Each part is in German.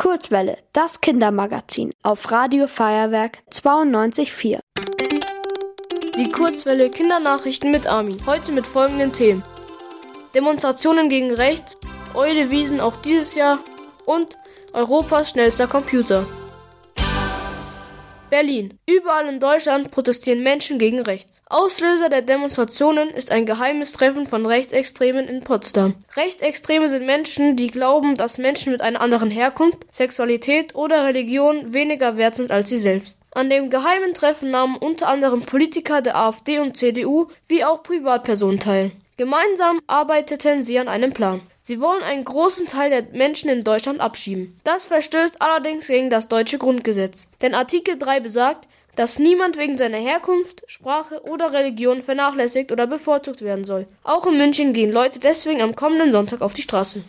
Kurzwelle, das Kindermagazin auf Radio Feuerwerk 92.4. Die Kurzwelle Kindernachrichten mit Armin. Heute mit folgenden Themen. Demonstrationen gegen rechts, Eule Wiesen auch dieses Jahr und Europas schnellster Computer. Berlin. Überall in Deutschland protestieren Menschen gegen rechts. Auslöser der Demonstrationen ist ein geheimes Treffen von Rechtsextremen in Potsdam. Rechtsextreme sind Menschen, die glauben, dass Menschen mit einer anderen Herkunft, Sexualität oder Religion weniger wert sind als sie selbst. An dem geheimen Treffen nahmen unter anderem Politiker der AfD und CDU wie auch Privatpersonen teil. Gemeinsam arbeiteten sie an einem Plan. Sie wollen einen großen Teil der Menschen in Deutschland abschieben. Das verstößt allerdings gegen das deutsche Grundgesetz. Denn Artikel 3 besagt, dass niemand wegen seiner Herkunft, Sprache oder Religion vernachlässigt oder bevorzugt werden soll. Auch in München gehen Leute deswegen am kommenden Sonntag auf die Straße.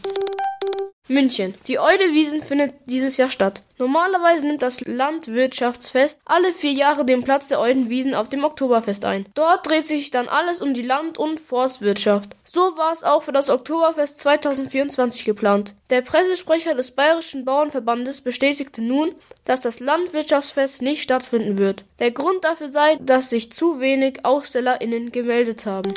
München. Die Eudewiesen findet dieses Jahr statt. Normalerweise nimmt das Landwirtschaftsfest alle vier Jahre den Platz der Eudenwiesen auf dem Oktoberfest ein. Dort dreht sich dann alles um die Land- und Forstwirtschaft. So war es auch für das Oktoberfest 2024 geplant. Der Pressesprecher des Bayerischen Bauernverbandes bestätigte nun, dass das Landwirtschaftsfest nicht stattfinden wird. Der Grund dafür sei, dass sich zu wenig AusstellerInnen gemeldet haben.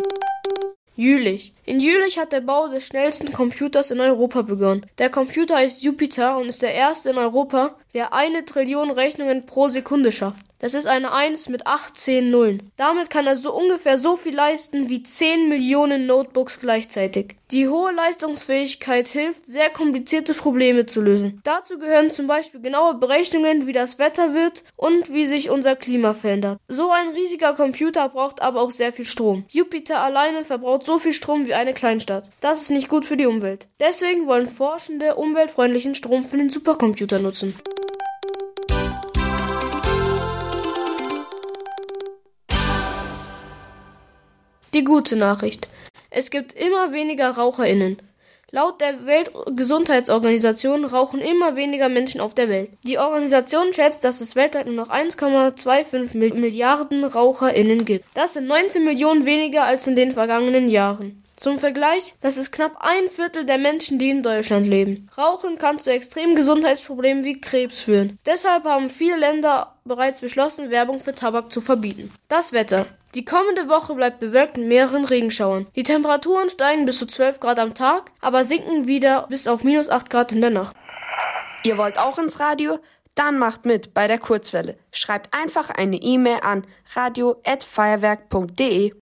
Jülich. In Jülich hat der Bau des schnellsten Computers in Europa begonnen. Der Computer heißt Jupiter und ist der erste in Europa, der eine Trillion Rechnungen pro Sekunde schafft. Das ist eine 1 mit 18 Nullen. Damit kann er so ungefähr so viel leisten wie 10 Millionen Notebooks gleichzeitig. Die hohe Leistungsfähigkeit hilft, sehr komplizierte Probleme zu lösen. Dazu gehören zum Beispiel genaue Berechnungen, wie das Wetter wird und wie sich unser Klima verändert. So ein riesiger Computer braucht aber auch sehr viel Strom. Jupiter alleine verbraucht so viel Strom wie eine Kleinstadt. Das ist nicht gut für die Umwelt. Deswegen wollen Forschende umweltfreundlichen Strom für den Supercomputer nutzen. Die gute Nachricht. Es gibt immer weniger RaucherInnen. Laut der Weltgesundheitsorganisation rauchen immer weniger Menschen auf der Welt. Die Organisation schätzt, dass es weltweit nur noch 1,25 Milliarden RaucherInnen gibt. Das sind 19 Millionen weniger als in den vergangenen Jahren. Zum Vergleich, das ist knapp ein Viertel der Menschen, die in Deutschland leben. Rauchen kann zu extremen Gesundheitsproblemen wie Krebs führen. Deshalb haben viele Länder bereits beschlossen, Werbung für Tabak zu verbieten. Das Wetter. Die kommende Woche bleibt bewölkt mit mehreren Regenschauern. Die Temperaturen steigen bis zu 12 Grad am Tag, aber sinken wieder bis auf minus 8 Grad in der Nacht. Ihr wollt auch ins Radio? Dann macht mit bei der Kurzwelle. Schreibt einfach eine E-Mail an radio@feuerwerk.de.